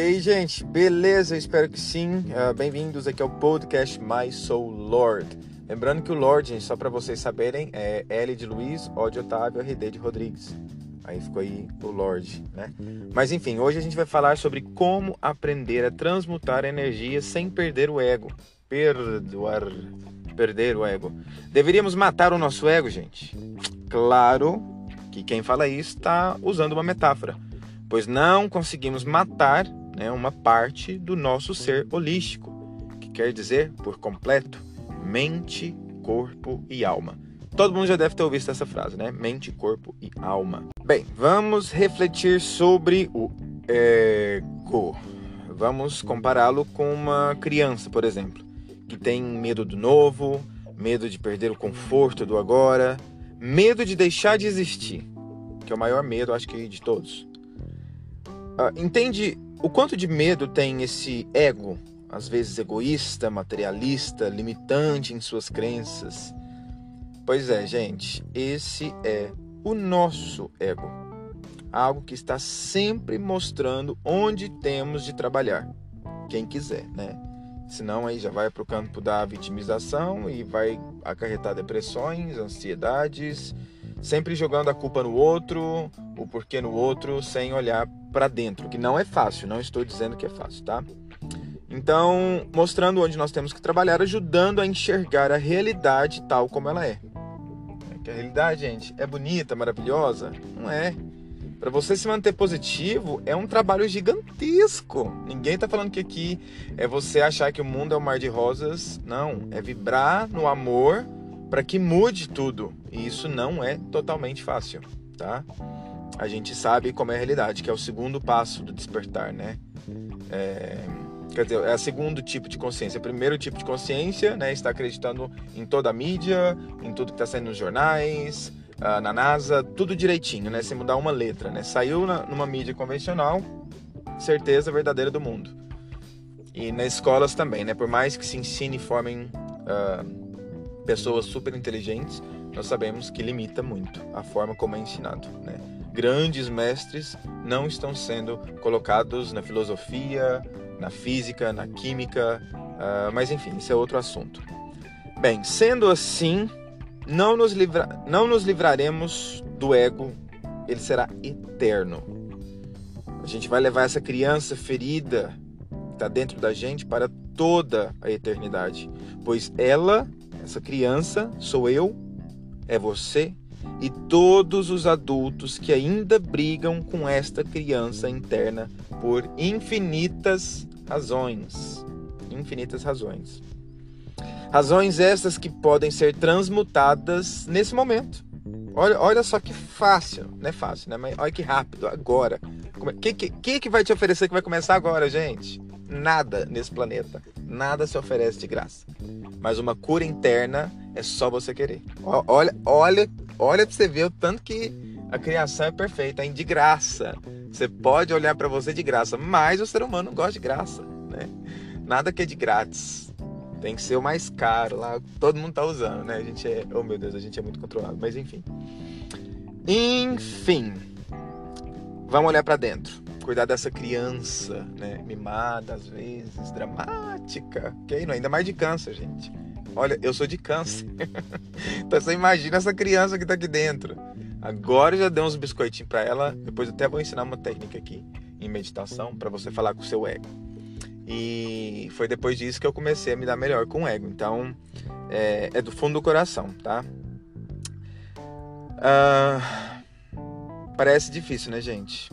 E aí, gente, beleza? Espero que sim. Uh, Bem-vindos aqui ao podcast My Soul Lord. Lembrando que o Lord, gente, só para vocês saberem, é L de Luiz, O de Otávio, RD de Rodrigues. Aí ficou aí o Lord, né? Mas enfim, hoje a gente vai falar sobre como aprender a transmutar energia sem perder o ego. Perdoar. Perder o ego. Deveríamos matar o nosso ego, gente? Claro que quem fala isso está usando uma metáfora, pois não conseguimos matar né, uma parte do nosso ser holístico, que quer dizer por completo mente, corpo e alma. Todo mundo já deve ter ouvido essa frase, né? Mente, corpo e alma. Bem, vamos refletir sobre o ego. Vamos compará-lo com uma criança, por exemplo, que tem medo do novo, medo de perder o conforto do agora, medo de deixar de existir, que é o maior medo, acho que, de todos. Uh, entende o quanto de medo tem esse ego, às vezes egoísta, materialista, limitante em suas crenças? Pois é, gente, esse é o nosso ego. Algo que está sempre mostrando onde temos de trabalhar. Quem quiser, né? Senão aí já vai para o campo da vitimização e vai acarretar depressões, ansiedades, sempre jogando a culpa no outro, o porquê no outro, sem olhar para dentro, que não é fácil, não estou dizendo que é fácil, tá? Então, mostrando onde nós temos que trabalhar, ajudando a enxergar a realidade tal como ela é. é que a realidade, gente, é bonita, maravilhosa? Não é. Para você se manter positivo é um trabalho gigantesco. Ninguém está falando que aqui é você achar que o mundo é um mar de rosas. Não, é vibrar no amor para que mude tudo. E isso não é totalmente fácil, tá? A gente sabe como é a realidade, que é o segundo passo do despertar, né? É, quer dizer, é o segundo tipo de consciência. O primeiro tipo de consciência, né, está acreditando em toda a mídia, em tudo que está saindo nos jornais, uh, na NASA, tudo direitinho, né? Sem mudar uma letra, né? Saiu na, numa mídia convencional, certeza verdadeira do mundo. E nas escolas também, né? Por mais que se ensine e formem uh, pessoas super inteligentes, nós sabemos que limita muito a forma como é ensinado, né? Grandes mestres não estão sendo colocados na filosofia, na física, na química, uh, mas enfim, isso é outro assunto. Bem, sendo assim, não nos, livra... não nos livraremos do ego, ele será eterno. A gente vai levar essa criança ferida que está dentro da gente para toda a eternidade, pois ela, essa criança, sou eu, é você e todos os adultos que ainda brigam com esta criança interna por infinitas razões. Infinitas razões. Razões essas que podem ser transmutadas nesse momento. Olha, olha só que fácil, não é fácil, né? Mas olha que rápido, agora. O que, que, que vai te oferecer que vai começar agora, gente? Nada nesse planeta. Nada se oferece de graça. Mas uma cura interna é só você querer. Olha, olha, olha pra você ver o tanto que a criação é perfeita, hein? De graça. Você pode olhar para você de graça, mas o ser humano gosta de graça, né? Nada que é de grátis. Tem que ser o mais caro lá, todo mundo tá usando, né? A gente é, oh meu Deus, a gente é muito controlado, mas enfim. Enfim. Vamos olhar para dentro. Cuidar dessa criança, né? Mimada às vezes, dramática. Não, ainda mais de câncer, gente. Olha, eu sou de câncer. então você imagina essa criança que tá aqui dentro. Agora eu já dei uns biscoitinhos para ela. Depois eu até vou ensinar uma técnica aqui em meditação para você falar com o seu ego. E foi depois disso que eu comecei a me dar melhor com o ego. Então, é, é do fundo do coração, tá? Ah, parece difícil, né, gente?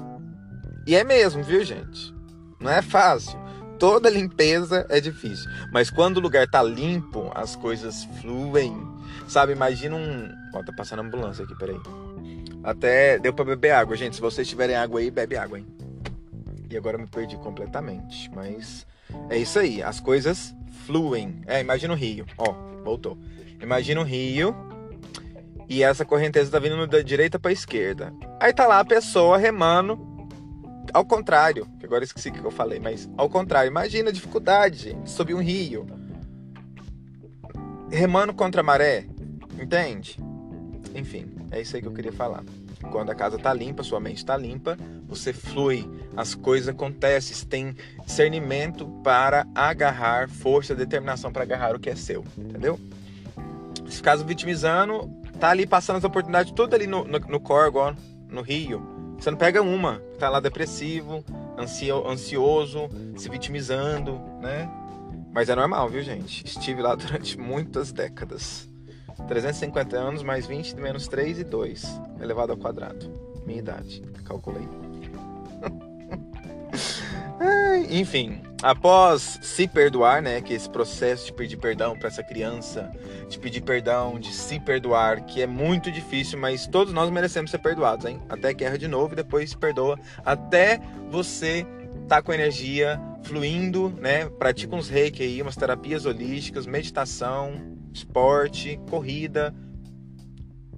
E é mesmo, viu, gente? Não é fácil. Toda limpeza é difícil. Mas quando o lugar tá limpo, as coisas fluem. Sabe, imagina um. Ó, tá passando ambulância aqui, peraí. Até deu pra beber água, gente. Se vocês tiverem água aí, bebe água, hein? E agora eu me perdi completamente. Mas é isso aí. As coisas fluem. É, imagina o rio. Ó, voltou. Imagina o rio. E essa correnteza tá vindo da direita para esquerda. Aí tá lá a pessoa remando ao contrário, que agora esqueci o que eu falei, mas ao contrário, imagina a dificuldade, subir um rio. Remando contra a maré, entende? Enfim, é isso aí que eu queria falar. Quando a casa tá limpa, sua mente tá limpa, você flui, as coisas acontecem, você tem discernimento para agarrar, força, determinação para agarrar o que é seu, entendeu? Se ficar vitimizando, tá ali passando as oportunidades tudo ali no, no, no Corgo, no Rio. Você não pega uma, tá lá depressivo, ansio, ansioso, se vitimizando, né? Mas é normal, viu, gente? Estive lá durante muitas décadas. 350 anos mais 20 menos 3 e 2 elevado ao quadrado. Minha idade. Calculei. Enfim, após se perdoar, né, que esse processo de pedir perdão para essa criança, de pedir perdão, de se perdoar, que é muito difícil, mas todos nós merecemos ser perdoados, hein? Até que erra de novo e depois se perdoa, até você tá com energia fluindo, né? Pratica uns reiki aí, umas terapias holísticas, meditação, esporte, corrida.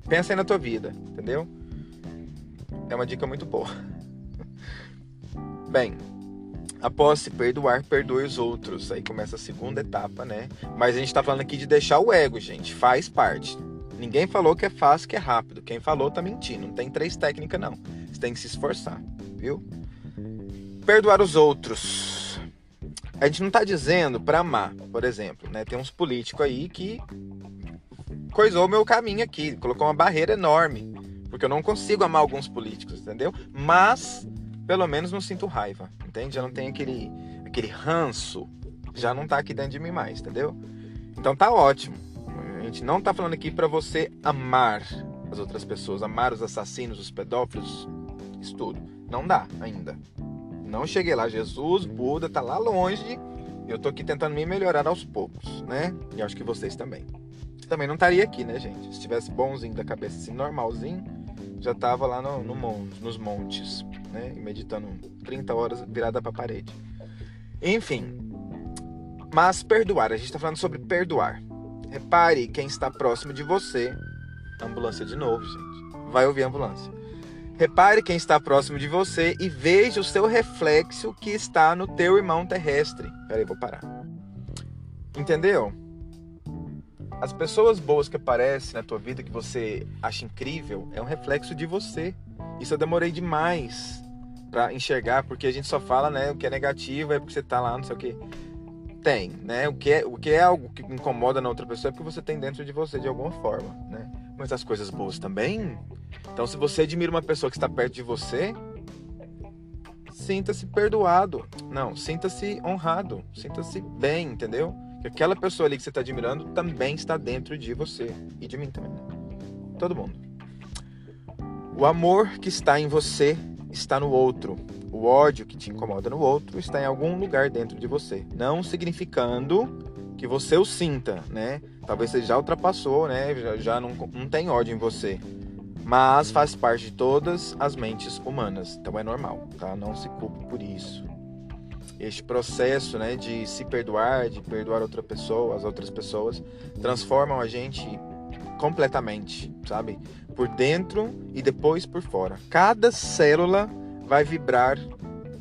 Pensa aí na tua vida, entendeu? É uma dica muito boa. Bem, após se perdoar, perdoe os outros. Aí começa a segunda etapa, né? Mas a gente tá falando aqui de deixar o ego, gente. Faz parte. Ninguém falou que é fácil, que é rápido. Quem falou tá mentindo. Não tem três técnicas, não. Você tem que se esforçar, viu? Perdoar os outros. A gente não tá dizendo para amar, por exemplo, né? Tem uns políticos aí que coisou o meu caminho aqui, colocou uma barreira enorme, porque eu não consigo amar alguns políticos, entendeu? Mas pelo menos não sinto raiva, entende? Já não tem aquele aquele ranço, já não tá aqui dentro de mim mais, entendeu? Então tá ótimo. A gente não tá falando aqui para você amar as outras pessoas, amar os assassinos, os pedófilos, isso tudo. Não dá ainda. Não cheguei lá. Jesus, Buda, tá lá longe. Eu tô aqui tentando me melhorar aos poucos, né? E acho que vocês também. Também não estaria aqui, né, gente? Se tivesse bonzinho da cabeça, assim, normalzinho, já tava lá no, no monte, nos montes, né? Meditando 30 horas virada pra parede. Enfim. Mas perdoar, a gente tá falando sobre perdoar. Repare quem está próximo de você. Ambulância de novo, gente. Vai ouvir a ambulância. Repare quem está próximo de você e veja o seu reflexo que está no teu irmão terrestre. Peraí, vou parar. Entendeu? As pessoas boas que aparecem na tua vida que você acha incrível é um reflexo de você. Isso eu demorei demais para enxergar, porque a gente só fala, né, o que é negativo é porque você tá lá, não sei o que. Tem, né? O que é, o que é algo que incomoda na outra pessoa é porque você tem dentro de você de alguma forma, né? Mas as coisas boas também então, se você admira uma pessoa que está perto de você, sinta-se perdoado. Não, sinta-se honrado. Sinta-se bem, entendeu? Que aquela pessoa ali que você está admirando também está dentro de você. E de mim também. Né? Todo mundo. O amor que está em você está no outro. O ódio que te incomoda no outro está em algum lugar dentro de você. Não significando que você o sinta, né? Talvez você já ultrapassou, né? Já, já não, não tem ódio em você mas faz parte de todas as mentes humanas, então é normal, tá? Não se culpe por isso. Este processo, né, de se perdoar, de perdoar outra pessoa, as outras pessoas, transformam a gente completamente, sabe? Por dentro e depois por fora. Cada célula vai vibrar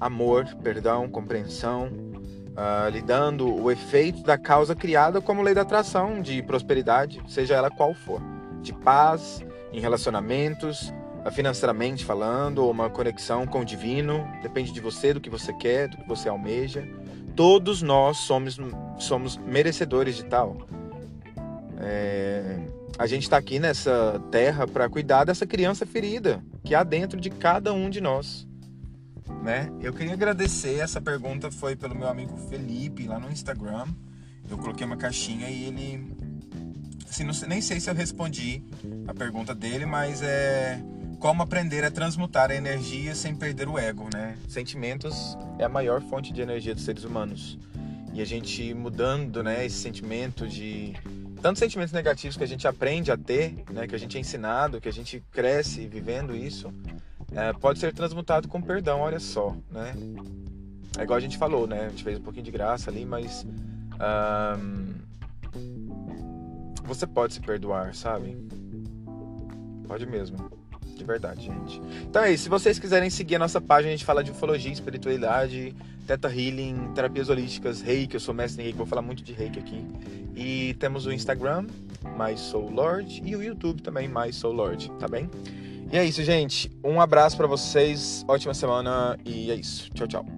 amor, perdão, compreensão, uh, lhe dando o efeito da causa criada como lei da atração, de prosperidade, seja ela qual for, de paz, em relacionamentos, financeiramente falando, ou uma conexão com o divino, depende de você, do que você quer, do que você almeja. Todos nós somos, somos merecedores de tal. É, a gente está aqui nessa terra para cuidar dessa criança ferida que há dentro de cada um de nós. Né? Eu queria agradecer. Essa pergunta foi pelo meu amigo Felipe lá no Instagram. Eu coloquei uma caixinha e ele assim, não, nem sei se eu respondi a pergunta dele, mas é como aprender a transmutar a energia sem perder o ego, né? Sentimentos é a maior fonte de energia dos seres humanos. E a gente mudando, né, esse sentimento de tantos sentimentos negativos que a gente aprende a ter, né, que a gente é ensinado, que a gente cresce vivendo isso, é, pode ser transmutado com perdão, olha só, né? É igual a gente falou, né? A gente fez um pouquinho de graça ali, mas um, você pode se perdoar, sabe? Pode mesmo. De verdade, gente. Então é isso. Se vocês quiserem seguir a nossa página, a gente fala de ufologia, espiritualidade, teta healing, terapias holísticas, reiki. Eu sou mestre em reiki, vou falar muito de reiki aqui. E temos o Instagram, mais Soul Lord, e o YouTube também, mais Soul Lord, tá bem? E é isso, gente. Um abraço para vocês, ótima semana e é isso. Tchau, tchau.